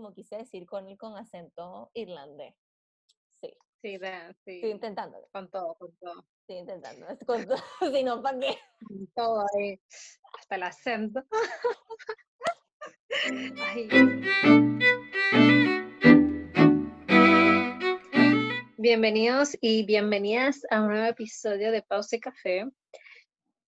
como quise decir con el con acento irlandés. Sí. Sí, da- sí. Estoy intentándolo. Con todo, con todo. Estoy intentando. con todo, si no, ¿para qué? Con todo ahí. Hasta el acento. Ay. Bienvenidos y bienvenidas a un nuevo episodio de Pausa y Café.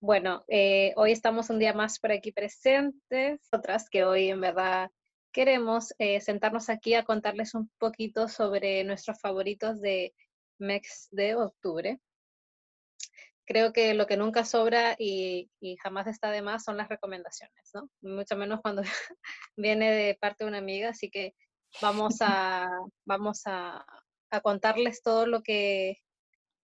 Bueno, eh, hoy estamos un día más por aquí presentes, otras que hoy en verdad queremos eh, sentarnos aquí a contarles un poquito sobre nuestros favoritos de mes de octubre. Creo que lo que nunca sobra y, y jamás está de más son las recomendaciones, ¿no? Mucho menos cuando viene de parte de una amiga, así que vamos a, vamos a, a contarles todo lo que,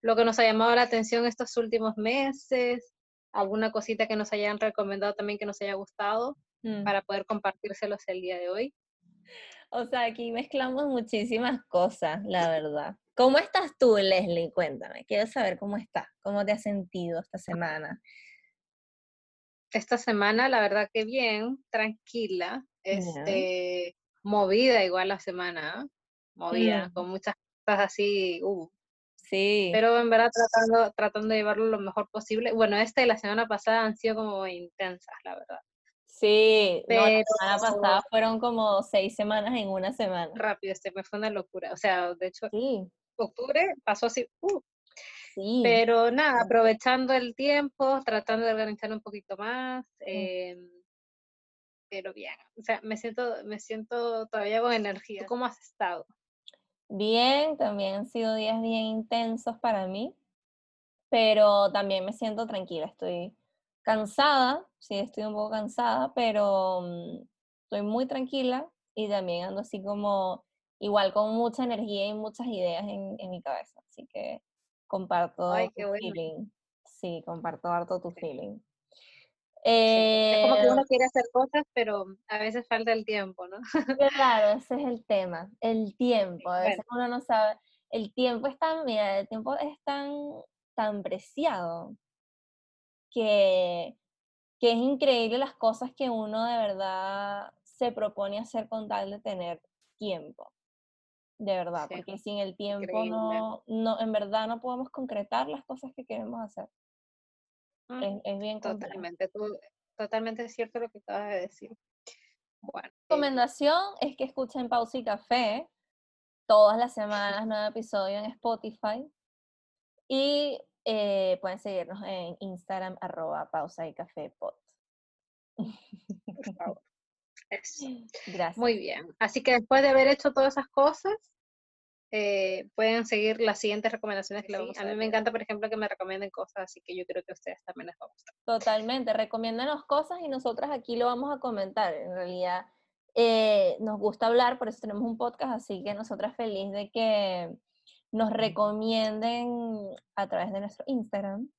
lo que nos ha llamado la atención estos últimos meses, alguna cosita que nos hayan recomendado también que nos haya gustado Mm. para poder compartírselos el día de hoy. O sea, aquí mezclamos muchísimas cosas, la verdad. ¿Cómo estás tú, Leslie? Cuéntame. Quiero saber cómo estás. ¿Cómo te has sentido esta semana? Esta semana, la verdad que bien, tranquila, este, movida igual la semana, movida, Mm. con muchas cosas así, uh, Sí. pero en verdad tratando, tratando de llevarlo lo mejor posible. Bueno, esta y la semana pasada han sido como intensas, la verdad. Sí, no, la semana pasada fueron como seis semanas en una semana. Rápido, este me fue una locura. O sea, de hecho, Sí, octubre pasó así, uh, sí. pero nada, aprovechando el tiempo, tratando de organizar un poquito más, Mm. em, pero bien, o sea, me siento, me siento todavía con energía. ¿Tú cómo has estado? Bien, también han sido días bien intensos para mí, pero también me siento tranquila. Estoy cansada, sí, estoy un poco cansada, pero mm, estoy muy tranquila y también ando así como igual con mucha energía y muchas ideas en, en mi cabeza. Así que comparto Ay, tu bueno. feeling. Sí, comparto harto tu Sí. feeling. Sí, Es como que Eh, uno quiere hacer cosas, pero a veces falta el tiempo, ¿no? Claro, ese es el tema, el tiempo. A bueno. veces uno no sabe, el tiempo es tan, mira, el tiempo es tan, tan preciado que, que es increíble las cosas que uno de verdad se propone hacer con tal de tener tiempo. De verdad, Sí, porque sin el tiempo no, no, en verdad no podemos concretar las cosas que queremos hacer. Mm, Es, es bien. Totalmente, tú, totalmente cierto lo que acabas de decir. Bueno, eh, recomendación es que escuchen Pausa y Café todas las semanas, nuevo episodio en Spotify. Y eh, pueden seguirnos en Instagram, arroba pausa y café por favor. Eso. Gracias. Muy bien. Así que después de haber hecho todas esas cosas, eh, pueden seguir las siguientes recomendaciones que le Sí, vamos a mí me encanta, por ejemplo, que me recomienden cosas, así que yo creo que a ustedes también les va a gustar. Totalmente, recomiéndanos cosas y nosotras aquí lo vamos a comentar. En realidad, eh, nos gusta hablar, por eso tenemos un podcast, así que nosotras feliz de que nos recomienden a través de nuestro Instagram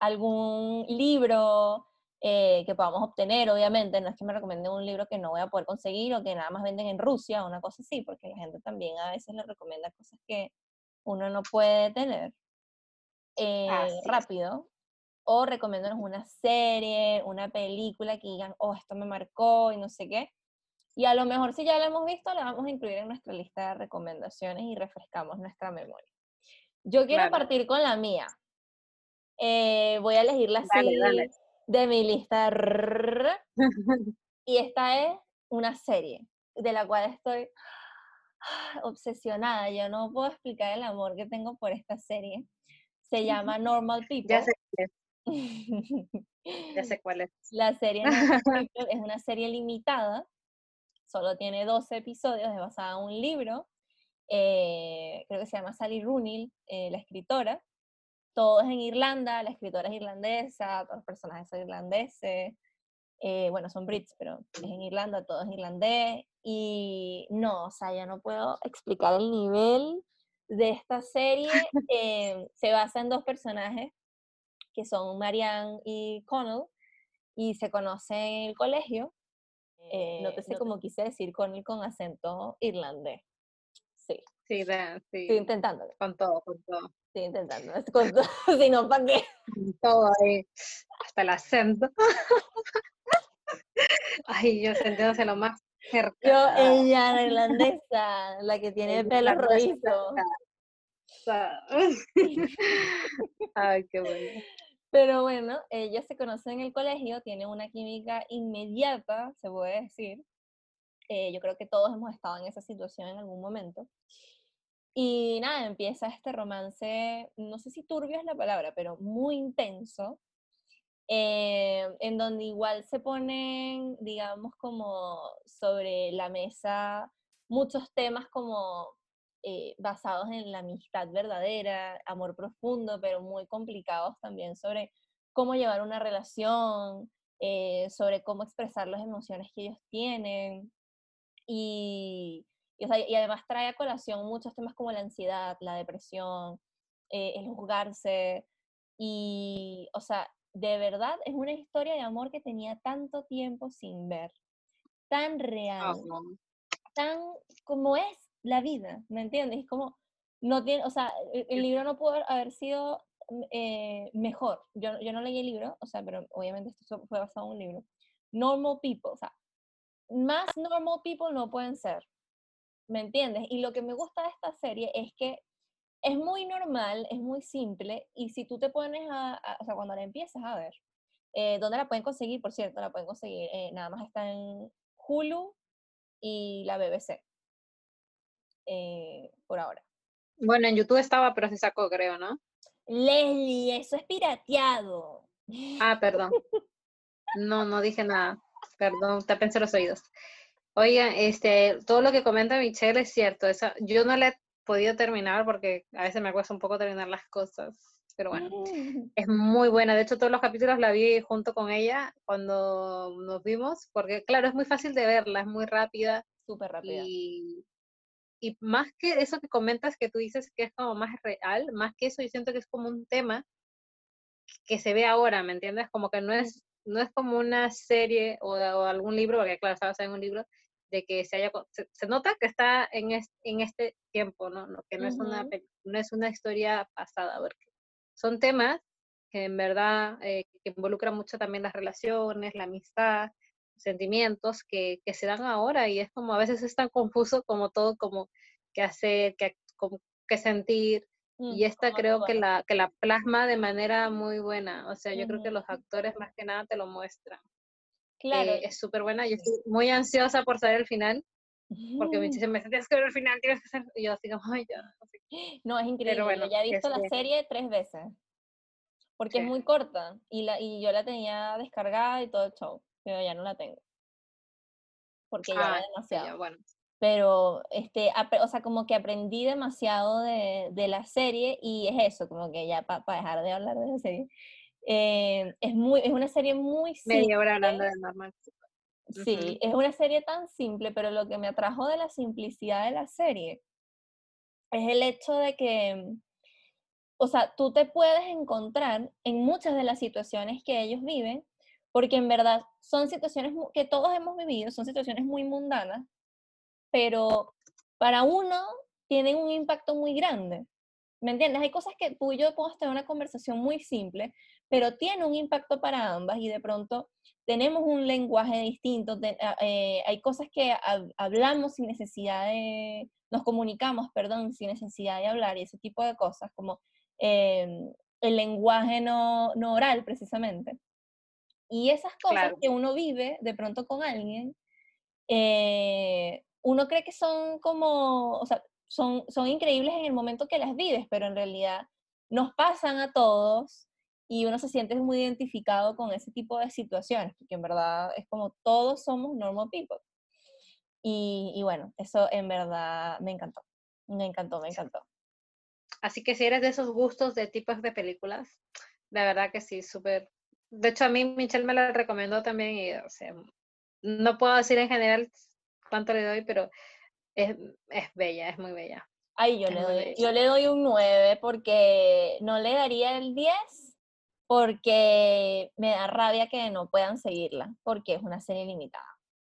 algún libro eh, que podamos obtener, obviamente, no es que me recomienden un libro que no voy a poder conseguir o que nada más venden en Rusia, una cosa así, porque la gente también a veces le recomienda cosas que uno no puede tener eh, rápido, o recomiéndanos una serie, una película que digan, oh, esto me marcó y no sé qué. Y a lo mejor si ya la hemos visto, la vamos a incluir en nuestra lista de recomendaciones y refrescamos nuestra memoria. Yo quiero Claro. partir con la mía. Eh, voy a elegirla así Dale, dale. de mi lista. Y esta es una serie de la cual estoy obsesionada. Yo no puedo explicar el amor que tengo por esta serie. Se llama Normal People. Ya sé, cuál es, ya sé cuál es. La serie Normal People es una serie limitada, solo tiene 12 episodios, es basada en un libro, eh, creo que se llama Sally Rooney, eh, la escritora. Todo es en Irlanda, la escritora es irlandesa, todos los personajes son irlandeses, eh, bueno, son brits, pero es en Irlanda, todo es irlandés, y no, o sea, ya no puedo explicar el nivel de esta serie. se basa en dos personajes, que son Marianne y Connell, y se conocen en el colegio. Eh, no te sé cómo quise decir Connell con acento irlandés. Sí, Sí, da- estoy intentándolo, con todo, con todo. estoy intentando. con todo, si no, ¿para qué? Con todo ahí, hasta el acento. Ay, yo sintiéndose lo más Yo, ella, la irlandesa, la que tiene el pelo rojizo. Ay, qué bueno. Pero bueno, ellos se conocen en el colegio, tienen una química inmediata, se puede decir. Eh, yo creo que todos hemos estado en esa situación en algún momento. Y nada, empieza este romance, no sé si turbio es la palabra, pero muy intenso, eh, en donde igual se ponen, digamos, como sobre la mesa muchos temas como eh, basados en la amistad verdadera, amor profundo, pero muy complicados también sobre cómo llevar una relación, eh, sobre cómo expresar las emociones que ellos tienen. Y, y, además trae a colación muchos temas como la ansiedad, la depresión, eh, el juzgarse. Y, o sea, de verdad es una historia de amor que tenía tanto tiempo sin ver, tan real, tan como es la vida, ¿me entiendes? Es como, no tiene, o sea, el, libro no pudo haber sido mm, eh, mejor. Yo, yo no leí el libro, o sea, pero obviamente esto fue basado en un libro. Normal people, o sea, más normal people no pueden ser, ¿me entiendes? Y lo que me gusta de esta serie es que es muy normal, es muy simple, y si tú te pones a, o sea, cuando la empiezas a ver, eh, ¿dónde la pueden conseguir? Por cierto, la pueden conseguir, eh, nada más está en Hulu y la BBC. Eh, por ahora. Bueno, en YouTube estaba, pero se sacó, creo, ¿no? Leslie, eso es pirateado. Ah, perdón. No, no dije nada. Perdón, te pensé los oídos. Oiga, este, todo lo que comenta Michelle es cierto. Esa, yo no le he podido terminar porque a veces me cuesta un poco terminar las cosas. Pero bueno, mm. es muy buena. De hecho, todos los capítulos la vi junto con ella cuando nos vimos, porque claro, es muy fácil de verla, es muy rápida. Súper rápida. Y y más que eso que comentas que tú dices que es como más real, más que eso yo siento que es como un tema que se ve ahora, ¿me entiendes? Como que no es, no es como una serie o, algún libro, porque claro, estaba en un libro, de que se haya, se, nota que está en, en este tiempo, ¿no? no que no, es una, no es una historia pasada, porque son temas que en verdad eh, que involucran mucho también las relaciones, la amistad, sentimientos que, que, se dan ahora y es como a veces es tan confuso como todo, como qué hacer, qué, qué sentir. Mm, y esta creo que la, que la plasma de manera muy buena. O sea, yo creo que los actores más que nada te lo muestran. Claro. Eh, es súper buena. Yo estoy muy ansiosa por saber el final. Porque me dicen, me tienes que ver el final, tienes que hacer. Y yo así como, ay, ya. No, es increíble. Bueno, ya he visto la serie tres veces. Porque es muy corta. Y, la, y yo la tenía descargada y todo el show pero ya no la tengo. Porque ya ah, demasiado. bueno. Pero, este, o sea, como que aprendí demasiado de, de la serie y es eso, como que ya para dejar de hablar de la serie. Eh, es, muy, es una serie muy simple. Media hora hablando de normal. Sí, es una serie tan simple, pero lo que me atrajo de la simplicidad de la serie es el hecho de que, o sea, tú te puedes encontrar en muchas de las situaciones que ellos viven porque en verdad son situaciones que todos hemos vivido, son situaciones muy mundanas, pero para uno tienen un impacto muy grande. ¿Me entiendes? Hay cosas que tú y yo podemos tener una conversación muy simple, pero tiene un impacto para ambas y de pronto tenemos un lenguaje distinto, ah, eh, hay cosas que hablamos sin necesidad de, nos comunicamos, perdón, sin necesidad de hablar y ese tipo de cosas, como em, el lenguaje no, no oral precisamente. Y esas cosas que uno vive de pronto con alguien, eh, uno cree que son como, o sea, son, son increíbles en el momento que las vives, pero en realidad nos pasan a todos y uno se siente muy identificado con ese tipo de situaciones, porque en verdad es como todos somos normal people. Y, y bueno, eso en verdad me encantó, me encantó, me encantó. Así que si eres de esos gustos de tipos de películas, la verdad que sí, súper de hecho, a mí Michelle me la recomendó también y, o sea, no puedo decir en general cuánto le doy, pero es, bella, es muy bella. Ay, yo le, doy, yo le doy un 9 porque no le daría el 10 porque me da rabia que no puedan seguirla porque es una serie limitada.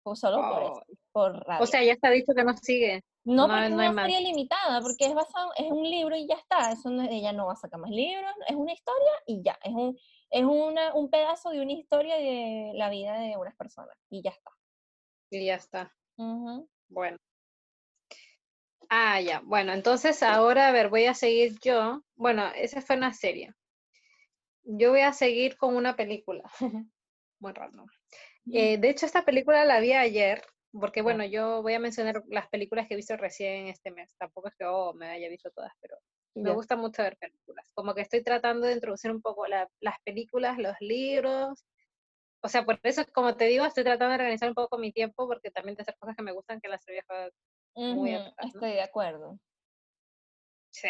O solo por eso, por rabia. O sea, ya está dicho que no sigue. No, porque es una serie limitada, porque es basado, es un libro y ya está. Eso ella no va a sacar más libros, es una historia y ya. Es un, es una, un pedazo de una historia de la vida de unas personas y ya está. Y ya está. Bueno. Ah, ya. Bueno, entonces ahora, a ver, voy a seguir yo. Bueno, esa fue una serie. Yo voy a seguir con una película. Muy raro. Eh, de hecho, esta película la vi ayer, porque bueno, yo voy a mencionar las películas que he visto recién este mes. Tampoco es que oh, me haya visto todas, pero me gusta mucho ver películas. Como que estoy tratando de introducir un poco las películas, los libros. O sea, por eso, como te digo, estoy tratando de organizar un poco mi tiempo, porque también te hacer cosas que me gustan que las he muy Estoy de acuerdo. Sí.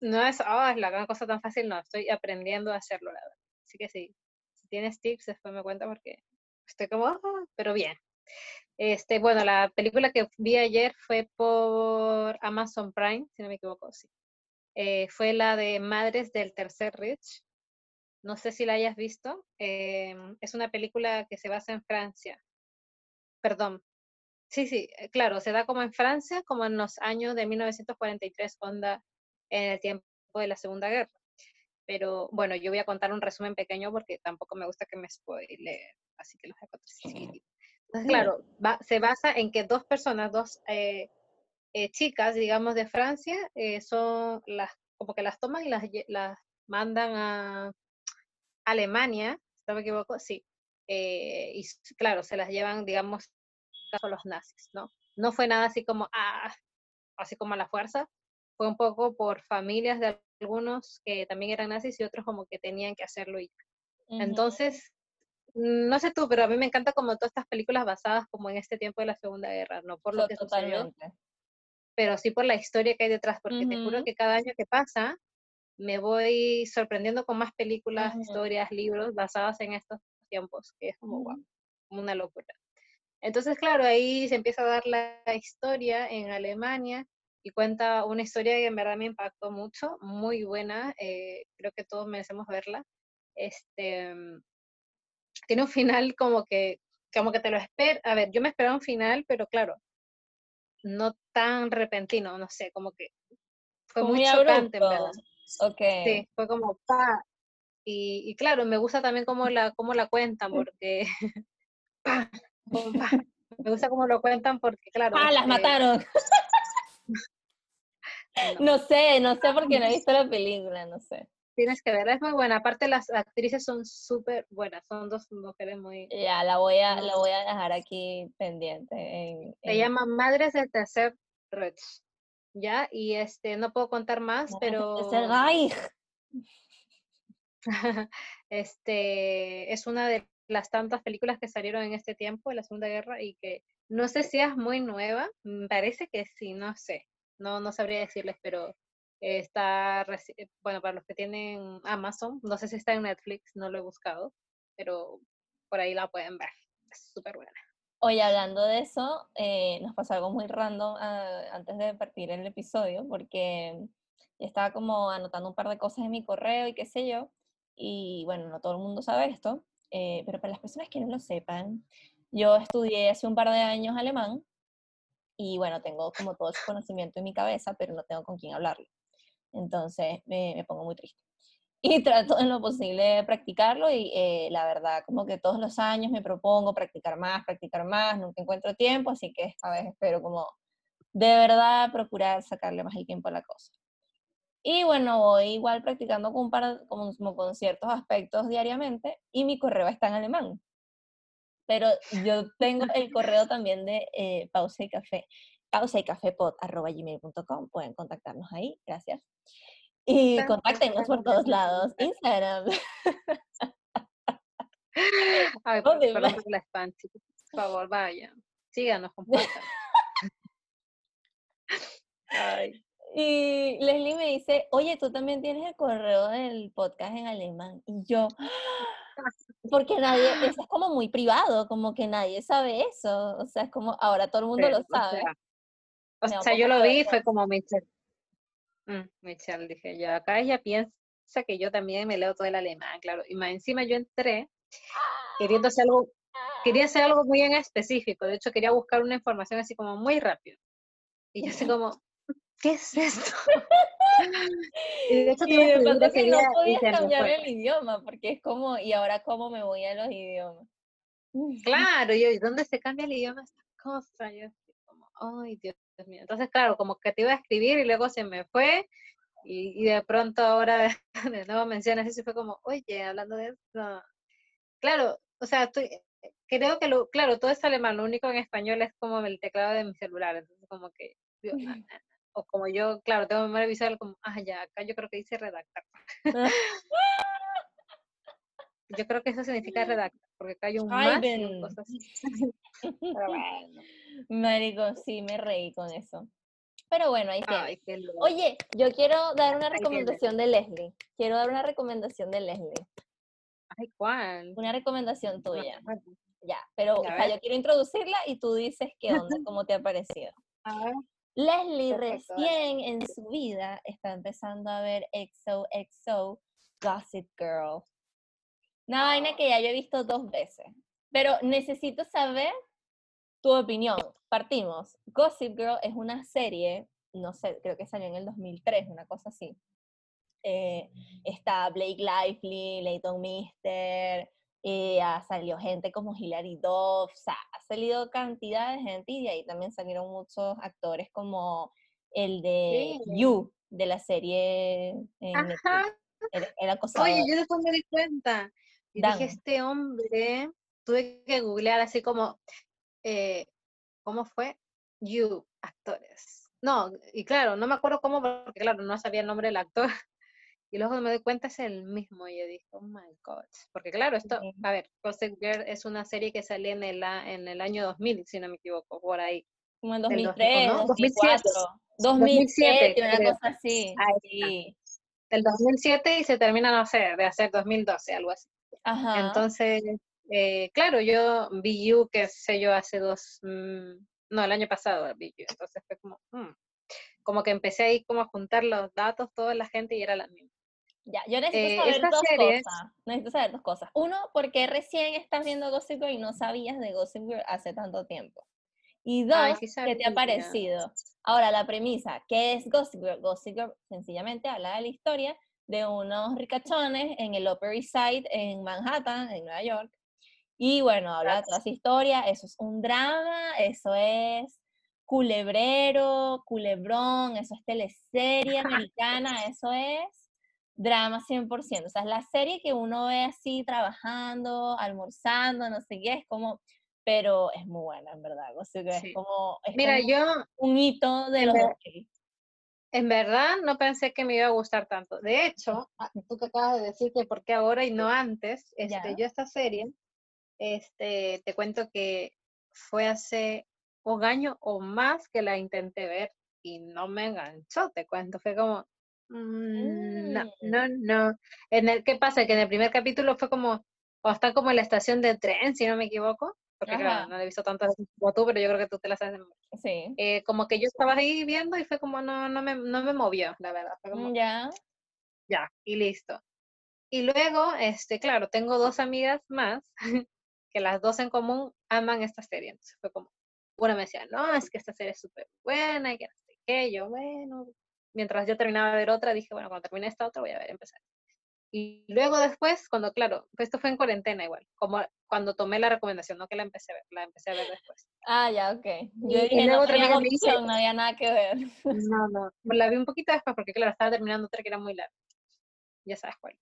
No es, oh, es la gran cosa tan fácil, no, estoy aprendiendo a hacerlo, la verdad. Así que sí, si tienes tips, después me cuenta porque estoy como, ah", pero bien. Este, bueno, la película que vi ayer fue por Amazon Prime, si no me equivoco, sí. Eh, fue la de Madres del Tercer Rich. No sé si la hayas visto. Em, es una película que se basa en Francia. Perdón. Sí, sí, eh, claro, se da como en Francia, como en los años de 1943, onda en el tiempo de la Segunda Guerra. Pero bueno, yo voy a contar un resumen pequeño porque tampoco me gusta que me spoile, así que los voy a contar Entonces, claro, se basa en que dos personas, dos eh, eh, chicas, digamos, de Francia, eh, son las, como que las toman y las, las mandan a Alemania, si no me equivoco, sí. y claro, se las llevan, digamos, a los nazis, ¿no? No fue nada así como, ah, así como a la fuerza, fue un poco por familias de algunos que también eran nazis y otros como que tenían que hacerlo y Entonces, no sé tú, pero a mí me encanta como todas estas películas basadas como en este tiempo de la Segunda Guerra, no por lo que sucedió, pero sí por la historia que hay detrás, porque te juro que cada año que pasa me voy sorprendiendo con más películas, historias, libros basadas en estos tiempos, que es como, wow, una locura. Entonces, claro, ahí se empieza a dar la historia en Alemania y cuenta una historia que en verdad me impactó mucho, muy buena, eh, creo que todos merecemos verla. Este, mm, tiene un final como que, como que te lo espera, a ver, yo me esperaba un final, pero claro, no tan repentino, no sé, como que fue muy, chocante, en verdad. Okay. Sí, fue como pa. Y, y, claro, me gusta también cómo la, cómo la cuentan, porque pa, me gusta cómo lo cuentan porque, claro. Ah, las este mataron. No sé, no sé porque no he visto la película, no sé. Tienes que verla, es muy buena. Aparte las actrices son súper buenas, son dos mujeres muy... Ya, la voy a, la voy a dejar aquí pendiente. Se llama Madres del Tercer Reich, ¿ya? Y este, no puedo contar más, pero... este, es una de las tantas películas que salieron en este tiempo, de la Segunda Guerra, y que no sé si es muy nueva, parece que sí, no sé no, no sabría decirles, pero está, eh, bueno, para los que tienen Amazon, no sé si está en Netflix, no lo he buscado, pero por ahí la pueden ver, es súper buena. Hoy hablando de eso, eh, nos pasó algo muy random ah, antes de partir el episodio, porque estaba como anotando un par de cosas en mi correo y qué sé yo, y bueno, no todo el mundo sabe esto, eh, pero para las personas que no lo sepan, yo estudié hace un par de años alemán y bueno, tengo como todo ese conocimiento en mi cabeza, pero no tengo con quién hablarlo. Entonces me, me pongo muy triste. Y trato en lo posible de practicarlo y eh, la verdad, como que todos los años me propongo practicar más, practicar más, nunca encuentro tiempo, así que esta vez espero como de verdad procurar sacarle más el tiempo a la cosa. Y bueno, voy igual practicando con, como con ciertos aspectos diariamente y mi correo está en alemán pero yo tengo el correo también de eh, pausa y café, pausa y café gmail.com, pueden contactarnos ahí, gracias. Y contáctenos por todos lados, Instagram. Ay, por, perdón la por favor, vayan, síganos, compartan. Ay. Y Leslie me dice, oye, tú también tienes el correo del podcast en alemán. Y yo, porque nadie, eso es como muy privado, como que nadie sabe eso. O sea, es como ahora todo el mundo lo sabe. O sea, yo lo vi y fue como Michelle. Mm, Michelle, dije yo, acá ella piensa que yo también me leo todo el alemán, claro. Y más encima yo entré queriendo hacer algo, quería hacer algo muy en específico. De hecho, quería buscar una información así como muy rápido. Y yo así como, ¿qué es esto? y de hecho, y de pronto que no podías cambiar el idioma, porque es como, ¿y ahora cómo me voy a los idiomas? Claro, yo, ¿y dónde se cambia el idioma? cosa. Yo ay, Dios mío. Entonces, claro, como que te iba a escribir y luego se me fue. Y, de pronto ahora de nuevo mencionas eso y fue como, oye, hablando de eso. Claro, o sea, estoy, creo que, lo, claro, todo es alemán, lo único en español es como el teclado de mi celular, entonces como que, o como yo, claro, tengo memoria visual como, ah, ya, acá yo creo que dice redactar. yo creo que eso significa redactar, porque acá hay un más y cosas Marico, sí, me reí con eso. Pero bueno, ahí está. Oye, yo quiero dar una recomendación de Leslie. Quiero dar una recomendación de Leslie. Ay, ¿cuál? Una recomendación tuya. Ya, pero o sea, yo quiero introducirla y tú dices qué onda, cómo te ha parecido. Leslie recién en su vida está empezando a ver XOXO Gossip Girl. Una vaina que ya yo he visto dos veces. Pero necesito saber tu opinión. Partimos. Gossip Girl es una serie, no sé, creo que salió en el 2003, una cosa así. Eh, está Blake Lively, Leighton Mister, eh, salió gente como Hilary Duff, o sea, ha salido cantidad de gente y de ahí también salieron muchos actores como el de You, de la serie Ajá. Oye, yo después me di cuenta. Y dije, este hombre, tuve que googlear así como, eh, ¿cómo fue? You, actores. No, y claro, no me acuerdo cómo, porque claro, no sabía el nombre del actor. Y luego me doy cuenta es el mismo. Y yo dije, oh my God. Porque claro, esto, a ver, Gossip Girl es una serie que salió en el, en el año 2000, si no me equivoco, por ahí. Como en 2003, 2004. 2007, una cosa así. Sí. Del 2007 y se termina, no sé, de hacer 2012, algo así. Ajá. Entonces, eh, claro, yo vi You, que sé yo, hace dos, mm, no, el año pasado vi You, entonces fue como, mm, como que empecé ahí como a juntar los datos, toda la gente y era la misma. Ya, yo necesito eh, saber dos cosas. Necesito saber dos cosas. Uno, porque recién estás viendo Gossip Girl y no sabías de Gossip Girl hace tanto tiempo. Y dos, ¿qué te ha parecido? Ahora, la premisa, ¿qué es Gossip Girl? Gossip Girl sencillamente habla de la historia de unos ricachones en el Upper East Side en Manhattan, en Nueva York. Y bueno, habla de toda esa historia. Eso es un drama, eso es culebrero, culebrón, eso es teleserie americana, eso es drama 100%. O sea, es la serie que uno ve así trabajando, almorzando, no sé qué, es como, pero es muy buena, en verdad. O sea, es como, Mira, yo, un hito de los En verdad, no pensé que me iba a gustar tanto. De hecho, tú que acabas de decir que por qué ahora y no antes, este, yo esta serie, este, te cuento que fue hace un año o más que la intenté ver y no me enganchó, te cuento, fue como, Mm, no, mm. no, no. En el, ¿Qué pasa? Que en el primer capítulo fue como, o está como en la estación de tren, si no me equivoco, porque claro, no he visto tantas veces como tú, pero yo creo que tú te la sabes. Sí. Eh, como que yo estaba ahí viendo y fue como, no, no me, no me movió, la verdad. Mm, ya. Ya, y listo. Y luego, este, claro, tengo dos amigas más que las dos en común aman esta serie. Entonces fue como, una me decía, no, es que esta serie es súper buena y que no sé qué. Yo, bueno, mientras yo terminaba de ver otra, dije, bueno, cuando termine esta otra voy a ver, empezar. Y luego después, cuando, claro, pues esto fue en cuarentena igual, como cuando tomé la recomendación, no que la empecé a ver, la empecé a ver después. Ah, ya, ok. Yo dije, no, no había nada que ver. No, no, la vi un poquito después porque, claro, estaba terminando otra que era muy larga. Ya sabes cuál.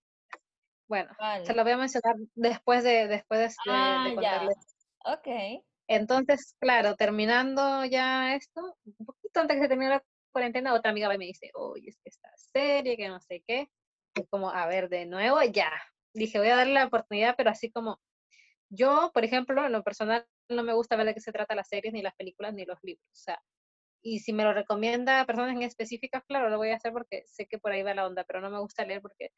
Bueno, se lo voy a mencionar después de, después de, ah, Ya. Ok. Entonces, claro, terminando ya esto, un poquito antes que se termine la cuarentena, otra amiga me dice, oye, es que esta serie, que no sé qué. Es como, a ver, de nuevo, ya. Dije, voy a darle la oportunidad, pero así como, yo, por ejemplo, en lo personal, no me gusta ver de qué se trata las series, ni las películas, ni los libros. O sea, y si me lo recomienda a personas en específicas, claro, lo voy a hacer porque sé que por ahí va la onda, pero no me gusta leer porque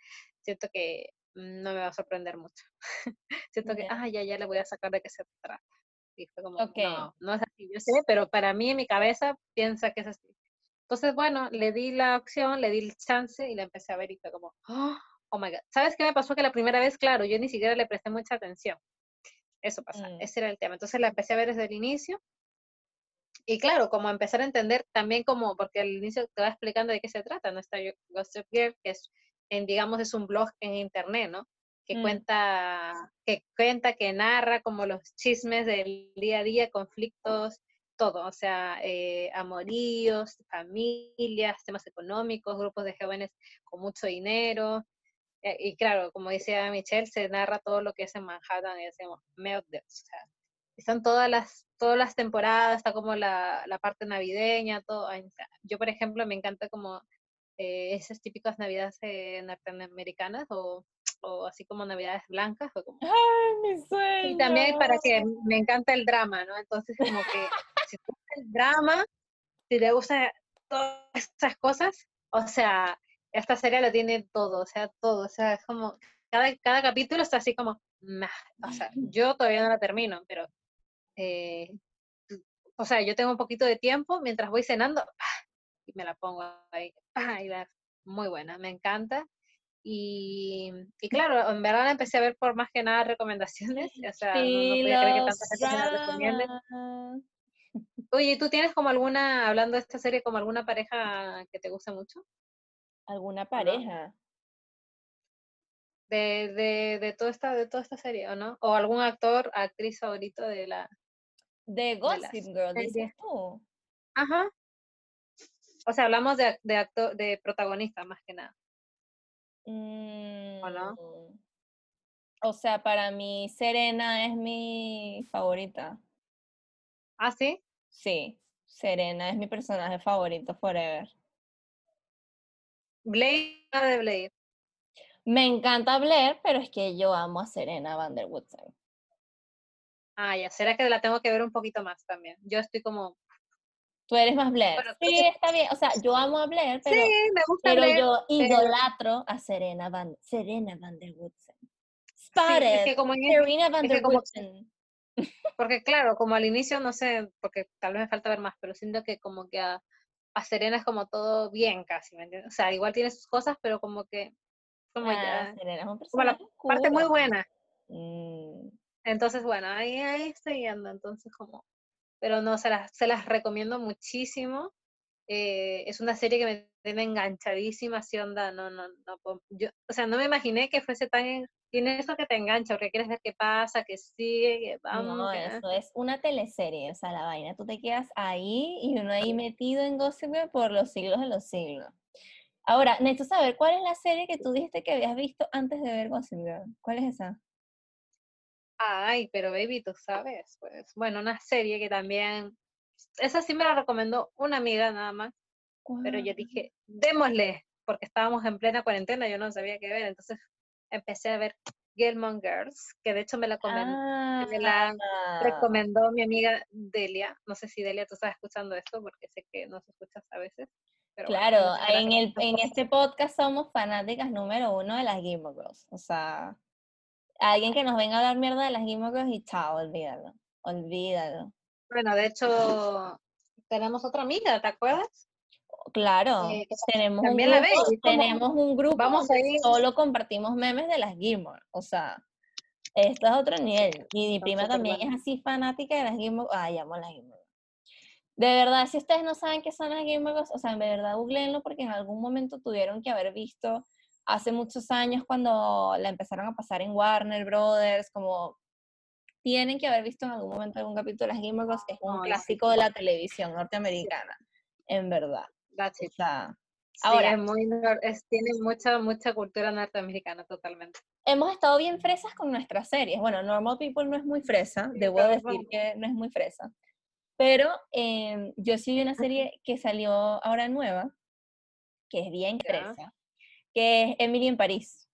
siento que no me va a sorprender mucho. siento que, ah, ya, ya le voy a sacar de qué se trata. Y fue como, no, no es así, yo sé, pero para mí en mi cabeza piensa que es así. Entonces, bueno, le di la opción, le di el chance y la empecé a ver y fue como, oh, oh my God. ¿Sabes qué me pasó? Que la primera vez, claro, yo ni siquiera le presté mucha atención. Eso pasa, mm. ese era el tema. Entonces la empecé a ver desde el inicio. Y claro, como empezar a entender también como, porque al inicio te va explicando de qué se trata, ¿no? Está Gossip Girl, que es, en, digamos, es un blog en internet, ¿no? Que mm. cuenta, que cuenta, que narra como los chismes del día a día, conflictos, todo, o sea, eh, amoríos, familias, temas económicos, grupos de jóvenes con mucho dinero. eh, y claro, como decía Michelle, se narra todo lo que es en Manhattan y decimos, o sea, están todas las, todas las temporadas, está como la, la parte navideña, todo. yo, por ejemplo, me encanta como eh, esas típicas navidades eh, norteamericanas o, o así como navidades blancas. O como, ¡Ay, mi y también para que me encanta el drama, ¿no? Entonces, como que si te gusta el drama, si te gustan todas esas cosas, o sea, esta serie lo tiene todo, o sea, todo, o sea, es como, cada, cada capítulo está así como, "Meh", o sea, yo todavía no la termino, pero, eh, o sea, yo tengo un poquito de tiempo mientras voy cenando, ¡ah! Y me la pongo ahí, ¡ah! muy buena, me encanta. Y, y claro, en verdad la empecé a ver por más que nada recomendaciones, o sea, no, no Sí, podía creer que los tanta gente me la recomiende. dramas. Oye, ¿tú tienes como alguna, hablando de esta serie, como alguna pareja que te guste mucho? ¿Alguna pareja? De, de, de, toda esta, de toda esta serie, ¿o no? ¿O algún actor, actriz favorito de la... De Gossip Girl, dices tú. Ajá. O sea, hablamos de, de, acto- de protagonista más que nada. no? Mm, O sea, para mí Serena es mi favorita. ¿Ah, sí? Sí, Serena es mi personaje favorito forever. Blade, de Blade. Me encanta Blair, pero es que yo amo a Serena Van der Woodsen. Ah, ya, será que la tengo que ver un poquito más también. Yo estoy como... Tú eres más Blair. Bueno, sí, está bien. O sea, yo amo a Blair, pero, sí, me gusta pero Blair, yo pero- idolatro a Serena Van, Serena Van der Woodsen. Sí, Spotted. es que como en es- Serena Van der como- Woodsen. porque claro, como al inicio, no sé, porque tal vez me falta ver más, pero siento que como que a, a Serena es como todo bien casi, ¿me entiendes? O sea, igual tiene sus cosas, pero como que, como Ah, ya, Serena es un como la parte muy buena. Mm, Entonces, bueno, ahí, ahí estoy yendo, entonces como, pero no, se las, se las recomiendo muchísimo. Eh, es una serie que me tiene enganchadísima, así onda, no, no, no, yo, o sea, no me imaginé que fuese tan, en- tiene eso que te engancha, porque quieres ver qué pasa, que sigue, que vamos, No, que- eso es una teleserie, o sea, la vaina, tú te quedas ahí y uno ahí metido en Gossip Girl por los siglos de los siglos. Ahora, necesito saber cuál es la serie que tú dijiste que habías visto antes de ver Gossip Girl. ¿Cuál es esa? Ay, pero baby, tú sabes, pues, bueno, una serie que también, esa sí me la recomendó una amiga nada más, pero yo dije, démosle, porque estábamos en plena cuarentena, yo no sabía qué ver, entonces empecé a ver Gilmore Girls, que de hecho me la, comen- me la Ah, recomendó mi amiga Delia, no sé si Delia tú estás escuchando esto, porque sé que nos escuchas a veces, pero bueno, claro, muchas en, el, en este podcast somos fanáticas número uno de las Gilmore Girls. O sea, alguien que nos venga a hablar mierda de las Girls y chao, olvídalo, olvídalo. Bueno, de hecho, tenemos otra amiga, ¿te acuerdas? Claro, Eh, tenemos un también la ve, grupo, como, tenemos un grupo vamos donde a ir- solo compartimos memes de las Gilmore, o sea, esto es otro nivel. Y mi prima también es así fanática de las Gilmore, ay, amo las Gilmore. De verdad, si ustedes no saben qué son las Gilmore o sea, de verdad googleenlo porque en algún momento tuvieron que haber visto hace muchos años cuando la empezaron a pasar en Warner Brothers, como tienen que haber visto en algún momento algún capítulo de las Gilmore Girls, es un clásico de la televisión norteamericana, en verdad. That's O it. sea, Sí, Ahora- es muy, es- tiene mucha, mucha cultura norteamericana totalmente. hemos estado bien fresas con nuestras series. Bueno, Normal People no es muy fresa, Sí, debo decir vamos. que no es muy fresa. Pero em, yo sí vi una serie que salió ahora nueva, que es bien fresa, que es Emily en París.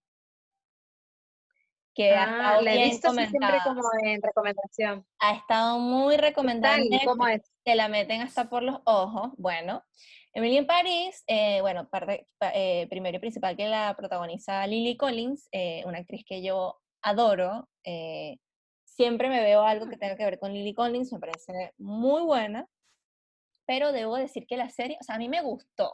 Que ha Ah, estado la he bien visto así siempre como en recomendación. Ha estado muy recomendada en Tal, ¿y cómo es? te la meten hasta por los ojos. Bueno, Emily en París, eh, bueno, parte, eh, primero y principal que la protagoniza Lily Collins, eh, una actriz que yo adoro. siempre me veo algo que tenga que ver con Lily Collins, me parece muy buena. Pero debo decir que la serie, o sea, a mí me gustó.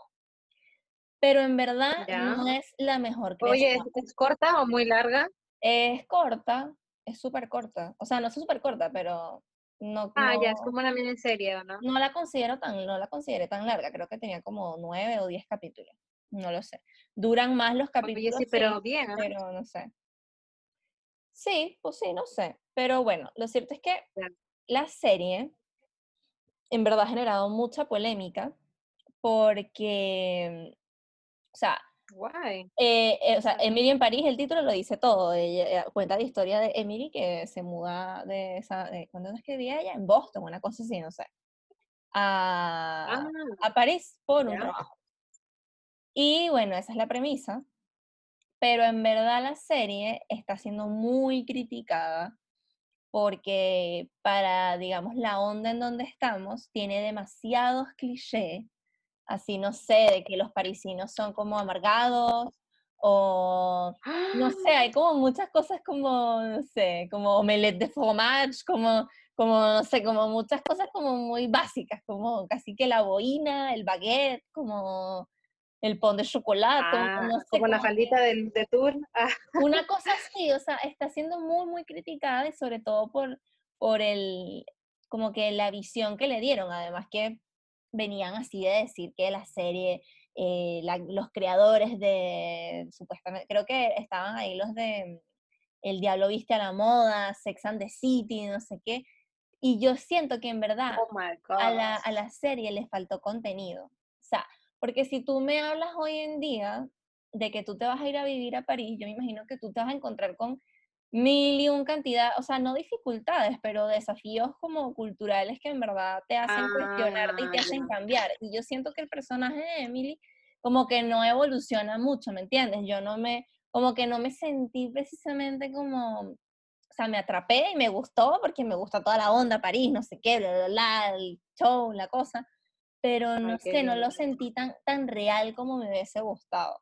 Pero en verdad Ya. no es la mejor Oye. ¿es, es corta o muy larga? Es corta, es súper corta. O sea, no es súper corta, pero no, Ah, ya, es no- como una miniserie, ¿o ¿no? no la considero tan, no la consideré tan larga, creo que tenía como nueve o diez capítulos, no lo sé. Duran más los Oye, capítulos, sí, pero bien, ¿ah? pero no sé. Sí, pues sí, no sé. Pero bueno, lo cierto es que la serie en verdad ha generado mucha polémica porque, o sea, Guay. eh, eh, o sea, Emily en París, el título lo dice todo. Ella, eh, cuenta la historia de Emily que se muda de esa, de, ¿cuándo es que vivía ella? En Boston, una cosa así, no sé. A, Ah, a París por un trabajo. Y bueno, esa es la premisa. Pero en verdad la serie está siendo muy criticada porque para, digamos, la onda en donde estamos, tiene demasiados clichés, así, no sé, de que los parisinos son como amargados o, no sé, hay como muchas cosas como, no sé, como omelette de fromage, como, como, no sé, como muchas cosas como muy básicas, como casi que la boina, el baguette, como el pan de chocolate, como, Ah, no sé, como la como faldita del, de tour. Ah, una cosa así, o sea, está siendo muy, muy criticada y sobre todo por, por el, como que la visión que le dieron, además que venían así de decir que la serie, eh, la- los creadores de, supuestamente, creo que estaban ahí los de El Diablo Viste a la Moda, Sex and the City, no sé qué, y yo siento que en verdad oh a la, a la serie le faltó contenido. O sea, porque si tú me hablas hoy en día de que tú te vas a ir a vivir a París, yo me imagino que tú te vas a encontrar con mil y un cantidad, o sea, no dificultades, pero desafíos como culturales que en verdad te hacen cuestionarte y te Ah, hacen ya. cambiar. Y yo siento que el personaje de Emily como que no evoluciona mucho, ¿me entiendes? Yo no me, como que no me sentí precisamente como, o sea, me atrapé y me gustó porque me gusta toda la onda, París, no sé qué, bla, bla, bla, el show, la cosa, pero no Ay, qué sé, no lo sentí tan, tan real como me hubiese gustado.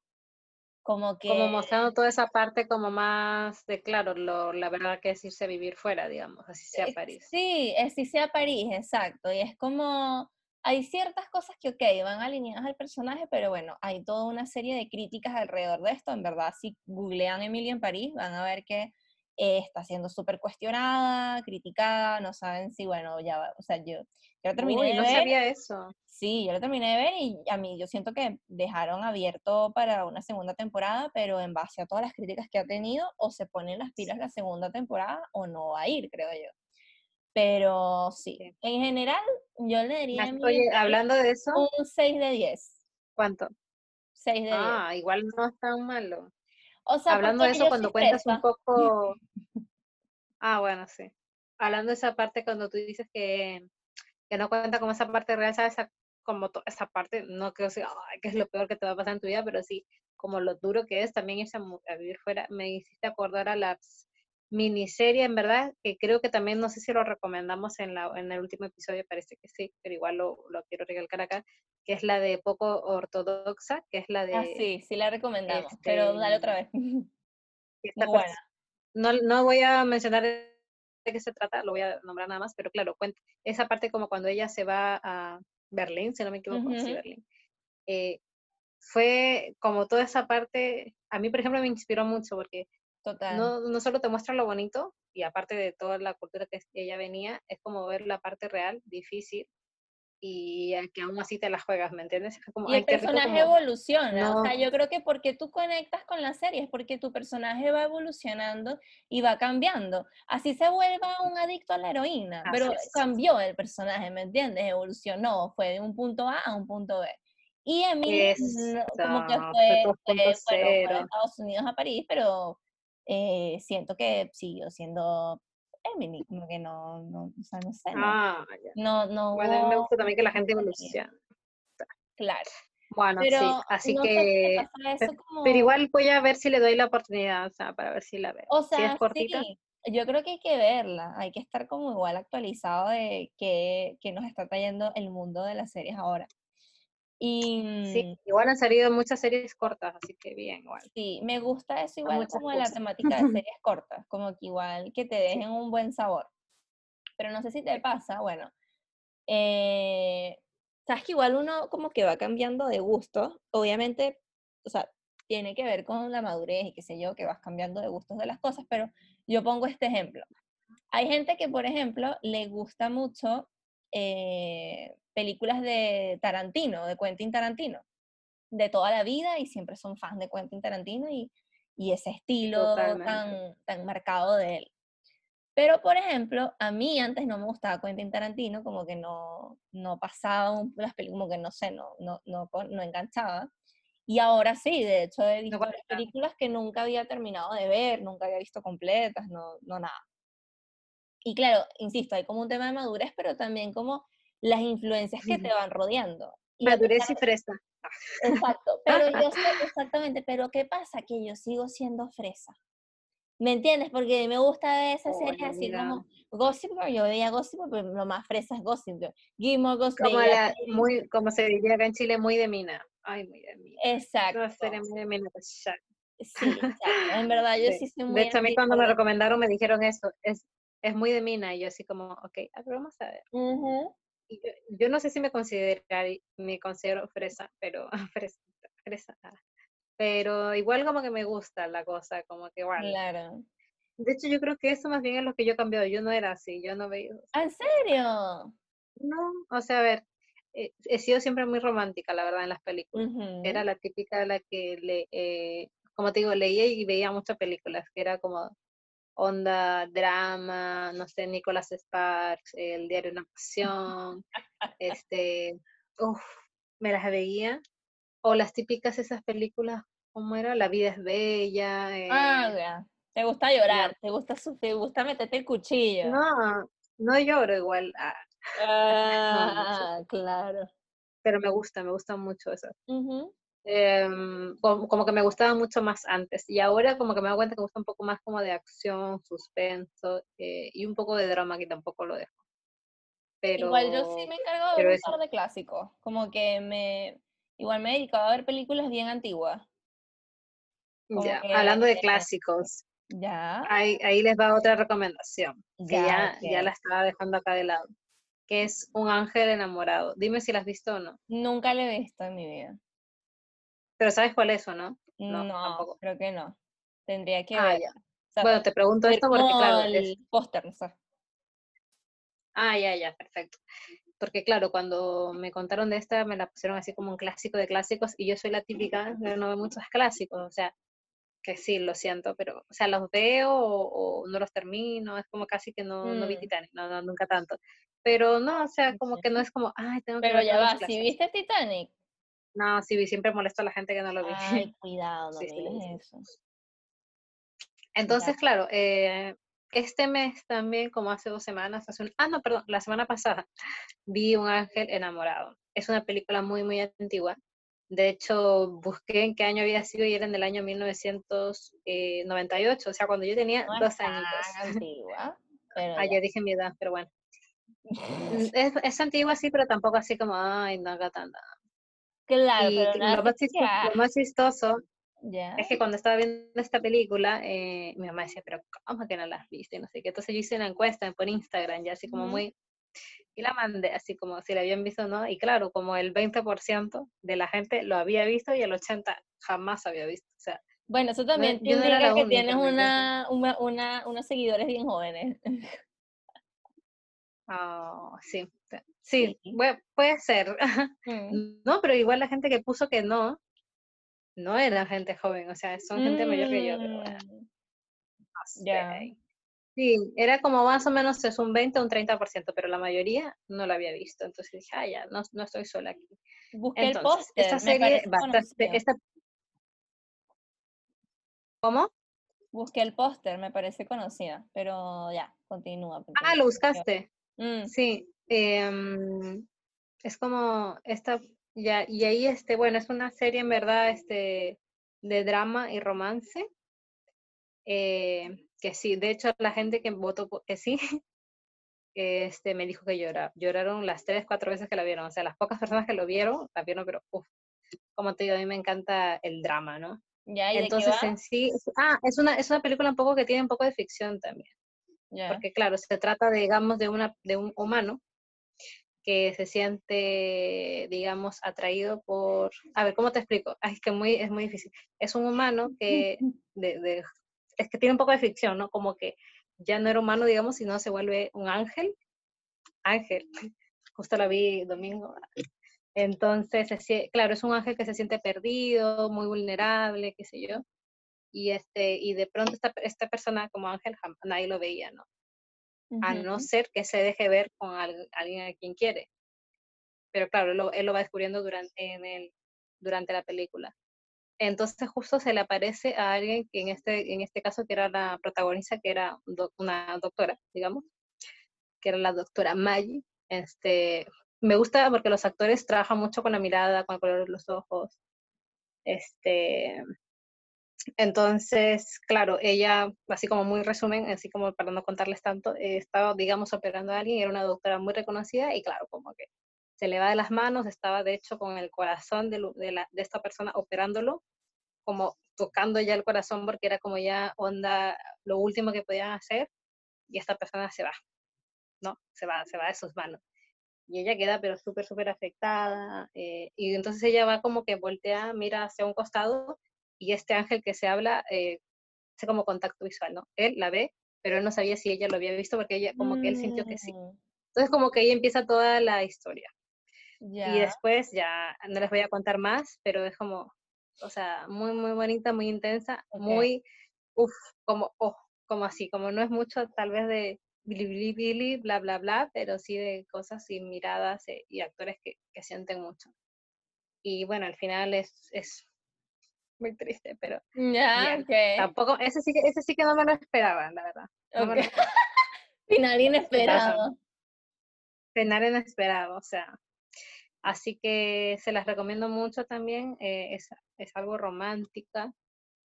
Como que, Como mostrando toda esa parte como más de, claro, lo, la verdad que es irse a vivir fuera, digamos, así sea París. sí, es sí sea París, exacto, y es como, hay ciertas cosas que, ok, van alineadas al personaje, pero bueno, hay toda una serie de críticas alrededor de esto, en verdad, si googlean Emily en París, van a ver que eh, está siendo súper cuestionada, criticada, no saben si, bueno, ya va, o sea, yo, yo la terminé Uy, de no ver, sabía eso. sí, yo la terminé de ver y a mí yo siento que dejaron abierto para una segunda temporada, pero en base a todas las críticas que ha tenido, o se ponen las pilas la segunda temporada o no va a ir, creo yo. Pero sí, Sí. en general yo le daría a Nas- Emily Oye, Paris hablando de eso, un 6 de 10. ¿cuánto? 6 de 10. Ah, igual no es tan malo. O sea, Hablando de eso, cuando cuentas un poco, ah, bueno, sí. Hablando de esa parte cuando tú dices que, que no cuenta como esa parte real, ¿sabes? Como esa parte, no creo que, que es lo peor que te va a pasar en tu vida, pero sí, como lo duro que es también irse a, vivir fuera, me hiciste acordar a la miniserie, en verdad, que creo que también, no sé si lo recomendamos en, la, en el último episodio, parece que sí, pero igual lo, lo quiero recalcar acá, que es la de Poco Ortodoxa, que es la Ah, de, sí, sí la recomendamos, este, pero dale otra vez. pers- no, no voy a mencionar de qué se trata, lo voy a nombrar nada más, pero claro, cuenta esa parte como cuando ella se va a Berlín, si no me equivoco, sí, Ujú, Berlín. eh, fue como toda esa parte, a mí por ejemplo me inspiró mucho porque Total. no, no solo te muestra lo bonito, y aparte de toda la cultura que ella venía, es como ver la parte real, difícil, y que aún así te la juegas, ¿me entiendes? Es como, Y el personaje como, evoluciona, o no, sea, yo creo que porque tú conectas con la serie es porque tu personaje va evolucionando y va cambiando. Así se vuelva un adicto a la heroína, así pero es. cambió el personaje, ¿me entiendes? Evolucionó, fue de un punto A a un punto B. Y Emily Eso, no- como que fue fue, bueno, fue de 2.0. Estados Unidos a París, pero eh, siento que siguió siendo Emily, como que no, no, o sea, no sé, no, Ah, ya. no, no Bueno, mí me hubo gusta también que la gente evolucione. claro. Bueno, sí, así no que, pero igual voy a ver si le doy la oportunidad, o sea, para ver si la veo. o Si es sea, cortita, sí, yo creo que hay que verla, hay que estar como igual actualizado de qué, qué nos está trayendo el mundo de las series ahora. Y sí, mm, igual han salido muchas series cortas, así que bien, igual. sí, me gusta eso igual como la temática de series cortas, como que igual que te Sí, dejen un buen sabor. Pero no sé si te pasa, bueno, eh, sabes que igual uno como que va cambiando de gusto, obviamente, o sea, tiene que ver con la madurez y qué sé yo, que vas cambiando de gustos de las cosas, pero yo pongo este ejemplo. Hay gente que, por ejemplo, le gusta mucho eh, películas de Tarantino, de Quentin Tarantino, de toda la vida y siempre son fans de Quentin Tarantino y, y ese estilo tan, tan marcado de él. Pero, por ejemplo, a mí antes no me gustaba Quentin Tarantino, como que no, no pasaba las películas, como que no sé, no, no, no, no enganchaba. Y ahora sí, de hecho he visto películas que nunca había terminado de ver, nunca había visto completas, no, no nada. Y claro, insisto, hay como un tema de madurez, pero también como las influencias que te van rodeando. madurez y fresa. Exacto, pero yo sé exactamente, pero ¿qué pasa? Que yo sigo siendo fresa. ¿Me entiendes? Porque me gusta esa serie así como Gossip Girl, yo veía Gossip Girl, pero lo más fresa es Gossip Girl. Gilmore Gossip como, muy, como se diría acá en Chile, muy de mina. Ay, muy de mina. Exacto. Muy de mina, pues, Sí, exacto. en verdad yo sí, soy muy... De hecho, a mí cuando me recomendaron me dijeron eso, es, es muy de mina, y yo así como, ok, vamos a ver. y yo, yo, no sé si me considero, me considero fresa, pero fresa, fresa, ah pero igual como que me gusta la cosa, como que igual. Claro. De hecho, yo creo que eso más bien es lo que yo he cambiado. Yo no era así, yo no veía. ¿En serio? No, o sea, a ver, eh, he sido siempre muy romántica, la verdad, en las películas. Era la típica de la que, le, eh, como te digo, leía y veía muchas películas, que era como onda, drama, no sé, Nicholas Sparks, El diario de una pasión, este, uff, me las veía o las típicas esas películas, ¿cómo era? La vida es bella. ah, eh, ya. Te gusta llorar, te gusta te gusta meterte el cuchillo. No, no lloro igual. Ah, ah claro. Pero me gusta, me gusta mucho eso. Em, como, que me gustaba mucho más antes y ahora como que me doy cuenta que me gusta un poco más como de acción, suspenso eh, y un poco de drama que tampoco lo dejo. Pero, Igual yo sí me encargo de un par de clásicos, como que me, Igual me he dedicado a ver películas bien antiguas. Ya, hablando de clásicos. Ya. Ahí, ahí, les va otra recomendación, que ya, ya, la estaba dejando acá de lado, que es Un ángel enamorado. Dime si la has visto o no. Nunca la he visto en mi vida. Pero ¿sabes cuál es o no? No, tampoco. creo que no. Tendría que ah, Ya. bueno, te pregunto esto porque, claro, el póster, no sé. Ah, ya, ya, perfecto porque claro, cuando me contaron de esta me la pusieron así como un clásico de clásicos y yo soy la típica no veo muchos clásicos, o sea, que sí, lo siento, pero, o sea, los veo o, no los termino, es como casi que no, no vi mm. Titanic, no, no, nunca tanto. Pero no, o sea, como que no es como, ay, tengo que Pero ya va, si viste Titanic. No, sí, siempre molesto a la gente que no lo vi. Ay, cuidado, no sí, eso. Entonces, claro, eh, este mes también, como hace dos semanas, hace ah, no, perdón, la semana pasada, vi Un ángel enamorado. Es una película muy, muy antigua. De hecho, busqué en qué año había sido y era en el año 1998, o sea, cuando yo tenía dos años. antigua. ah, ya dije mi edad, pero bueno. es, es, antigua, sí, pero tampoco así como, ay, no haga Claro, pero lo, más chistoso, lo más chistoso es que cuando estaba viendo esta película, eh, mi mamá decía, pero ¿cómo que no la has visto? Y no sé qué. Entonces yo hice una encuesta por Instagram, ya así como muy... Y la mandé así como si la habían visto o no. Y claro, como el 20% de la gente lo había visto y el 80% jamás había visto. O sea, bueno, eso también no, indica que tienes una, una, una, unos seguidores bien jóvenes. Oh, sí, sí, Puede, ser. Mm. No, pero igual la gente que puso que no, no era gente joven, o sea, son gente mayor que yo, pero mm. Sí, era como más o menos es un 20 o un 30%, pero la mayoría no lo había visto. Entonces dije, ah, ya, no, no estoy sola aquí. Busqué el póster. Esta serie, bastante, esta... ¿Cómo? Busqué el póster, me parece conocida, pero ya, continúa. Ah, lo buscaste. Mm. Sí. Em, es como esta ya, y ahí, este, bueno, es una serie en verdad este, de drama y romance. Eh, que sí, de hecho, la gente que votó que sí, este, me dijo que llora, lloraron las tres, cuatro veces que la vieron. O sea, las pocas personas que lo vieron, la vieron, pero uff, como te digo, a mí me encanta el drama, ¿no? Ya, ¿y Entonces, en sí, ah, es una, es una película un poco que tiene un poco de ficción también. Porque, claro, se trata, digamos, de, una, de un humano que se siente, digamos, atraído por, a ver, ¿cómo te explico? es que muy, es muy difícil. Es un humano que, de, es que tiene un poco de ficción, ¿no? Como que ya no era humano, digamos, sino se vuelve un ángel. Ángel, justo la vi domingo. Entonces, claro, es un ángel que se siente perdido, muy vulnerable, qué sé yo. Y, este, y de pronto esta, esta persona como ángel, nadie lo veía, ¿no? A no ser que se deje ver con alguien a quien quiere. Pero claro, él lo, va descubriendo durante, en el, durante la película. Entonces justo se le aparece a alguien que en este, en este caso que era la protagonista, que era una doctora, digamos, que era la doctora Maggie. Este, me gusta porque los actores trabajan mucho con la mirada, con el color de los ojos. Este, entonces, claro, ella, así como muy resumen, así como para no contarles tanto, eh, estaba, digamos, operando a alguien, era una doctora muy reconocida y claro, como que se le va de las manos, estaba de hecho con el corazón de, la, de esta persona operándolo, como tocando ya el corazón porque era como ya onda, lo último que podían hacer y esta persona se va, ¿no? Se va, se va de sus manos. Y ella queda pero súper, súper afectada. Eh, y entonces ella va como que voltea, mira hacia un costado y este ángel que se habla eh, hace como contacto visual, ¿no? Él la ve, pero él no sabía si ella lo había visto porque ella, como que él sintió que sí. Mm. Entonces como que ahí empieza toda la historia. Y después ya, no les voy a contar más, pero es como, o sea, muy, muy bonita, muy intensa, muy, uff, como, oh, como así, como no es mucho tal vez de bilibili, bla, bla, bla, pero sí de cosas y miradas eh, y actores que, que sienten mucho. Y bueno, al final es, es muy triste, pero ya, tampoco, ese sí, que, ese sí que no me lo esperaba, la verdad. Final inesperado. Final inesperado, o sea. Así que se las recomiendo mucho también, eh, es, es, algo romántica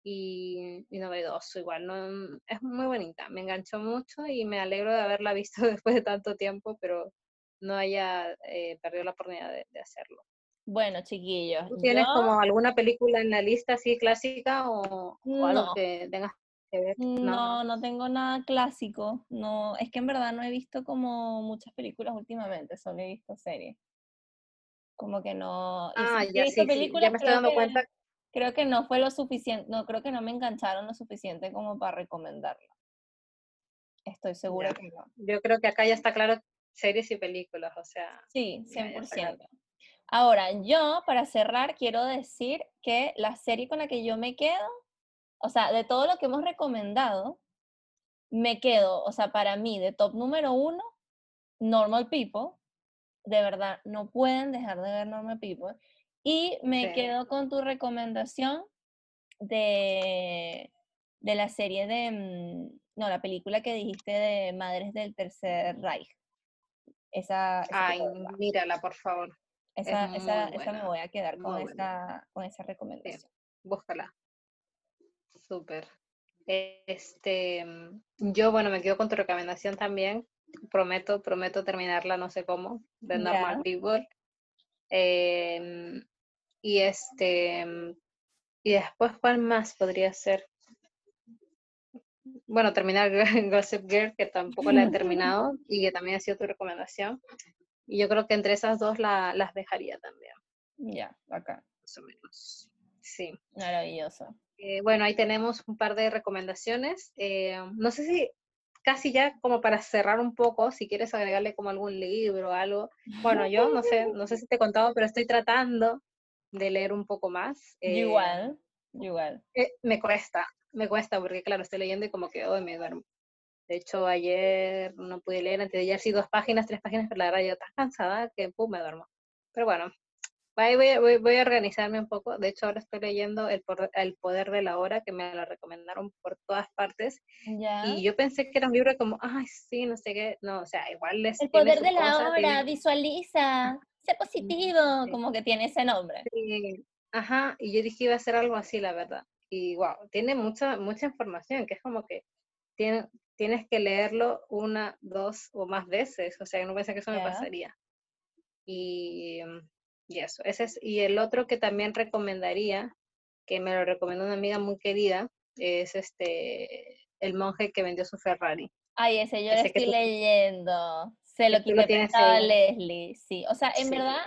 y, y, novedoso igual, no, es muy bonita, me enganchó mucho y me alegro de haberla visto después de tanto tiempo, pero no haya eh, perdido la oportunidad de hacerlo. Bueno, chiquillos. tienes como alguna película en la lista así clásica o, algo que tengas que ver? No. no, tengo nada clásico. No, es que en verdad no he visto como muchas películas últimamente, solo he visto series. Como que no. Ah, ya, sí, ya me estoy dando cuenta. Creo que no fue lo suficiente, no creo que no me engancharon lo suficiente como para recomendarla. Estoy segura que no. Yo creo que acá ya está claro series y películas, o sea. Sí, 100%. Ahora, yo para cerrar quiero decir que la serie con la que yo me quedo, o sea, de todo lo que hemos recomendado, me quedo, o sea, para mí, de top número uno, Normal People. De verdad, no pueden dejar de ver Normal People. Y me quedo con tu recomendación de, de la serie de, mm, no, la película que dijiste de Madres del Tercer Reich. Esa, Ay, mírala, por favor. Esa, esa, esa, me voy a quedar con esa, con esa recomendación. búscala. Súper. Este, mm, yo, bueno, me quedo con tu recomendación también. Prometo, prometo terminarla, no sé cómo, de Normal People. Em, y este, mm, y después, ¿cuál más podría ser? Bueno, terminar Gossip Girl, que tampoco la he terminado y que también ha sido tu recomendación. Y yo creo que entre esas dos la, las dejaría también. Ya, acá. Más o menos. Sí. Maravilloso. Eh, bueno, ahí tenemos un par de recomendaciones. Eh, no sé si casi ya como para cerrar un poco, si quieres agregarle como algún libro o algo. Bueno, yo no sé, no sé si te he contado, pero estoy tratando de leer un poco más. Eh, igual, igual. me cuesta, me cuesta porque claro, estoy leyendo y como que hoy me duermo. De hecho, ayer no pude leer, antes de ayer sí dos páginas, tres páginas, pero la verdad ya tan cansada que pum, me duermo. Pero bueno, voy, voy, voy, a organizarme un poco. De hecho, ahora estoy leyendo El, el Poder de la Hora, que me lo recomendaron por todas partes. Y yo pensé que era un libro como, ay, sí, no sé qué. No, o sea, igual les. El Poder de la Hora, visualiza, sé positivo, como que tiene ese nombre. Sí. Ajá, y yo dije iba a ser algo así, la verdad. Y wow, tiene mucha, mucha información, que es como que tiene, tienes que leerlo una, dos o más veces, o sea, no pensé que eso me pasaría. Y, mm, y, eso, ese es, y el otro que también recomendaría, que me lo recomendó una amiga muy querida, es este, el monje que vendió su Ferrari. Ay, ese yo lo estoy leyendo. Se lo quité a Leslie, sí. O sea, en verdad,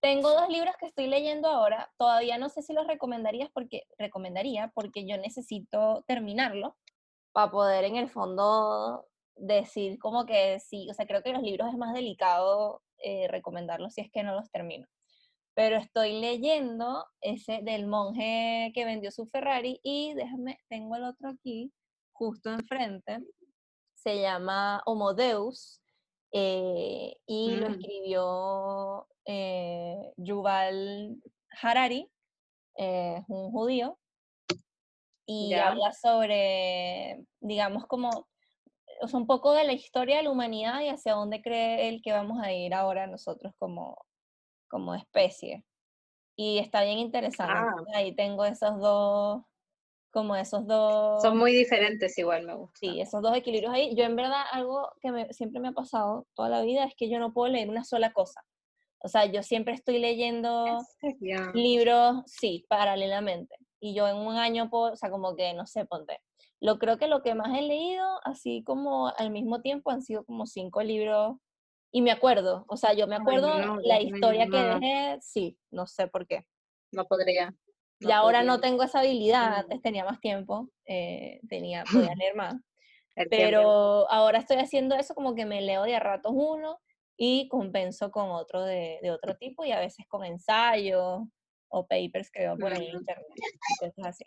tengo dos libros que estoy leyendo ahora. Todavía no sé si los recomendarías porque, recomendaría porque yo necesito terminarlo para poder en el fondo decir como que sí, o sea, creo que los libros es más delicado eh, recomendarlos si es que no los termino. Pero estoy leyendo ese del monje que vendió su Ferrari y déjame, tengo el otro aquí, justo enfrente. se llama Homo Deus eh, y lo Mm. escribió eh, Yuval Harari, eh, es un judío, y habla sobre, digamos, como o sea, un poco de la historia de la humanidad y hacia dónde cree él que vamos a ir ahora nosotros como, como especie. Y está bien interesante. Ah. Ahí tengo esos dos, como esos dos, Son muy diferentes igual, me gusta. sí, esos dos equilibrios ahí. Yo en verdad algo que me- siempre me ha pasado toda la vida es que yo no puedo leer una sola cosa. O sea, yo siempre estoy leyendo libros, sí, paralelamente. Y yo en un año, puedo, o sea, como que, no sé, ponte. Lo creo que lo que más he leído, así como al mismo tiempo, han sido como cinco libros. Y me acuerdo, o sea, yo me Ay, acuerdo no, la historia que no. dejé, sí, no sé por qué. No podría. Y ahora no podría. tengo esa habilidad, Mm. antes tenía más tiempo, eh, tenía, podía leer más. El tiempo. Pero ahora estoy haciendo eso como que me leo de a ratos uno y compenso con otro de, de otro tipo y a veces con ensayos o papers que veo por ahí en internet y cosas así.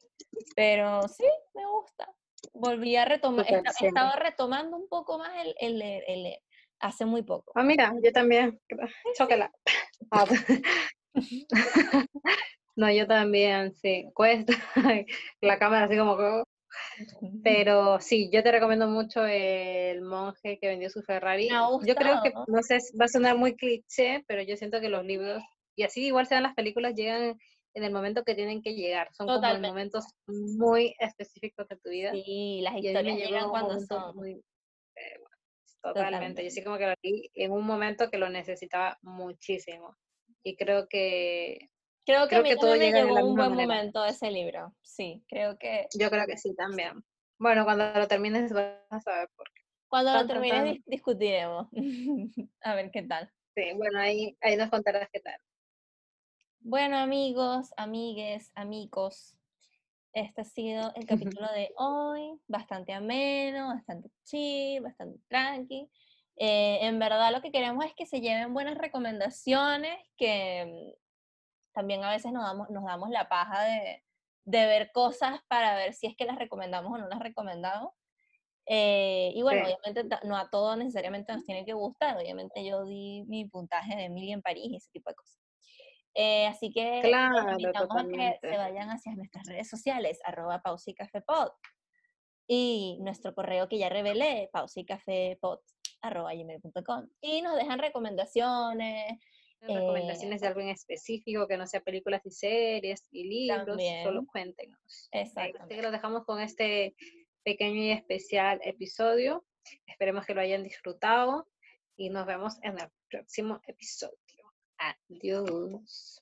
Pero sí, me gusta. Volví a retomar, siempre. estaba retomando un poco más el, el leer, el leer, hace muy poco. Ah, mira, yo también. Chócala. Ah, No, yo también, sí. Cuesta. La cámara así como. Pero sí, yo te recomiendo mucho el monje que vendió su Ferrari. Me ha Yo creo que, gustado. no sé, va a sonar muy cliché, pero yo siento que los libros, y así igual sean las películas, llegan en el momento que tienen que llegar. Son como en momentos muy específicos de tu vida. Sí, las historias llegan en cuando son. muy... eh, bueno, totalmente. Yo sí como que lo leí en un momento que lo necesitaba muchísimo. Y creo que, Creo que creo a mí que todo llega llegó la un buen manera. momento ese libro. Sí, creo que yo creo que sí también. Bueno, cuando lo termines vas a saber por qué. cuando lo termines discutiremos. a ver qué tal. Sí, bueno, ahí, ahí nos contarás qué tal. Bueno, amigos, amigues, amigos, este ha sido el capítulo de hoy, bastante ameno, bastante chill, bastante tranqui. Eh, en verdad lo que queremos es que se lleven buenas recomendaciones, que mm, también a veces nos damos, nos damos la paja de, de ver cosas para ver si es que las recomendamos o no las recomendamos. Eh, y bueno, Sí. obviamente no a todos necesariamente nos tiene que gustar, obviamente yo di mi puntaje de Emily en París y ese tipo de cosas. Eh, así que los invitamos a que se vayan hacia nuestras redes sociales, arroba pausa y nuestro correo que ya revelé, pausa y café pod, arroba gmail.com, y nos dejan recomendaciones, ¿Tienen recomendaciones de algo en específico que no sea películas y series y libros, solo cuéntenos. Eh, Así que los dejamos con este pequeño y especial episodio. Esperemos que lo hayan disfrutado y nos vemos en el próximo episodio. Adiós.